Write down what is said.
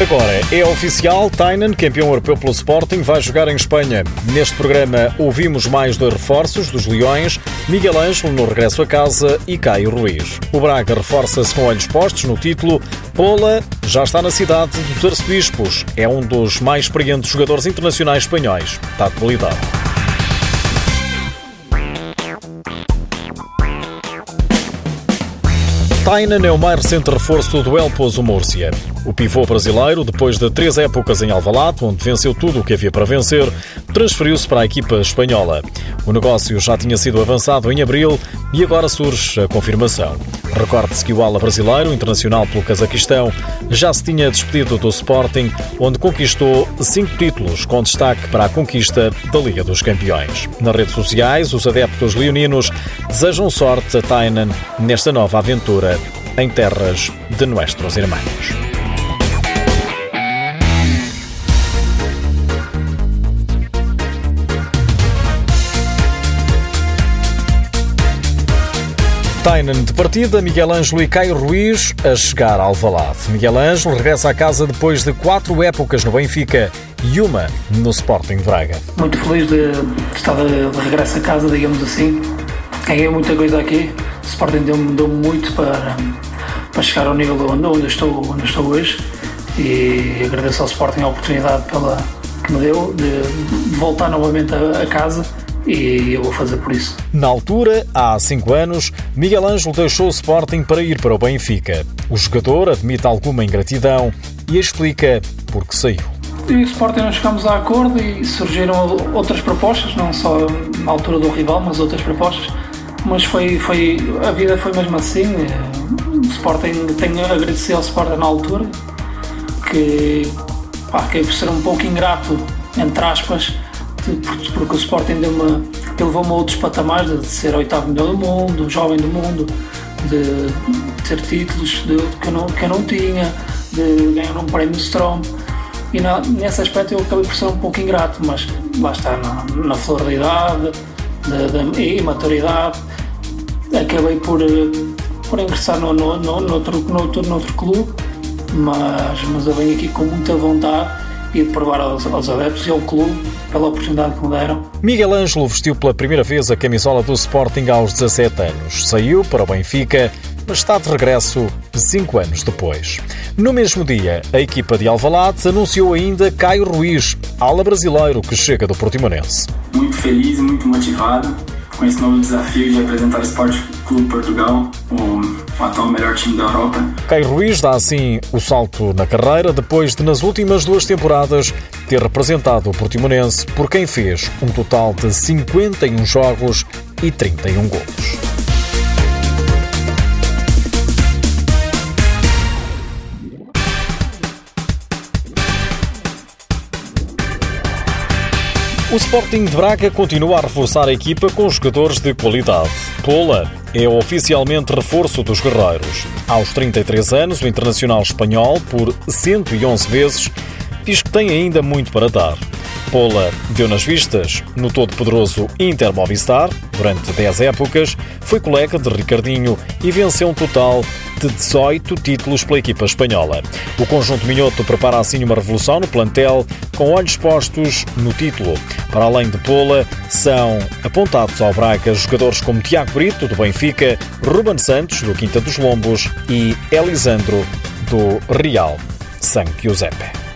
Agora, é oficial, Tainan, campeão europeu pelo Sporting, vai jogar em Espanha. Neste programa ouvimos mais de reforços dos Leões, Miguel Ângelo no regresso a casa e Caio Ruiz. O Braga reforça-se com olhos postos no título. Pola já está na cidade dos Arcebispos. É um dos mais experientes jogadores internacionais espanhóis. Está de qualidade. Tainan é o mais recente reforço do El Pozo Múrcia. O pivô brasileiro, depois de três épocas em Alvalade, onde venceu tudo o que havia para vencer, transferiu-se para a equipa espanhola. O negócio já tinha sido avançado em abril e agora surge a confirmação. Recorde-se que o ala brasileiro, internacional pelo Cazaquistão, já se tinha despedido do Sporting, onde conquistou cinco títulos, com destaque para a conquista da Liga dos Campeões. Nas redes sociais, os adeptos leoninos desejam sorte a Tainan nesta nova aventura em terras de nossos irmãos. Tainan de partida, Miguel Ângelo e Caio Ruiz a chegar ao Alvalade. Miguel Ângelo regressa à casa depois de quatro épocas no Benfica e uma no Sporting de Braga. Muito feliz de estar de regresso a casa, digamos assim. Ganhei muita coisa aqui. O Sporting deu-me deu muito para, para chegar ao nível onde, onde, estou, onde estou hoje e agradeço ao Sporting a oportunidade pela, que me deu de, de voltar novamente a, a casa e eu vou fazer por isso. Na altura, há cinco anos, Miguel Ângelo deixou o Sporting para ir para o Benfica. O jogador admite alguma ingratidão e explica por que saiu. E o Sporting não chegámos a acordo e surgiram outras propostas, não só na altura do rival, mas outras propostas. Mas foi, foi a vida foi mesmo assim. Sporting tenho a agradecer ao Sporting na altura que pá, que por ser um pouco ingrato, entre aspas, porque o Sporting deu uma, levou-me a outros patamares de ser oitavo melhor do mundo, jovem do mundo, de ter títulos de, que, eu não, que eu não tinha, de ganhar um prémio Strom. E na, nesse aspecto eu acabei por ser um pouco ingrato, mas lá está, na, na flor da idade de, de, e maturidade, acabei por, por ingressar no, no, no, no, outro, no, outro, no outro clube, mas, mas eu venho aqui com muita vontade e de provar aos, aos adeptos e ao clube pela oportunidade que me deram. Miguel Ângelo vestiu pela primeira vez a camisola do Sporting aos 17 anos. Saiu para o Benfica, mas está de regresso cinco anos depois. No mesmo dia, a equipa de Alvalade anunciou ainda Caio Ruiz, ala brasileiro que chega do Portimonense. Muito feliz e muito motivado com esse novo desafio de apresentar o Esporte Clube Portugal, o atual melhor time da Europa. Caio Ruiz dá assim o salto na carreira depois de, nas últimas duas temporadas, ter representado o Portimonense por quem fez um total de 51 jogos e 31 golos. O Sporting de Braga continua a reforçar a equipa com jogadores de qualidade. Pola é oficialmente reforço dos guerreiros. Aos 33 anos, o internacional espanhol, por 111 vezes, diz que tem ainda muito para dar. Pola deu nas vistas no todo-poderoso Inter Movistar durante 10 épocas, foi colega de Ricardinho e venceu um total de 18 títulos pela equipa espanhola. O conjunto minhoto prepara assim uma revolução no plantel, com olhos postos no título. Para além de Pola, são apontados ao Braga jogadores como Tiago Brito, do Benfica, Ruben Santos, do Quinta dos Lombos e Elisandro, do Real San Giuseppe.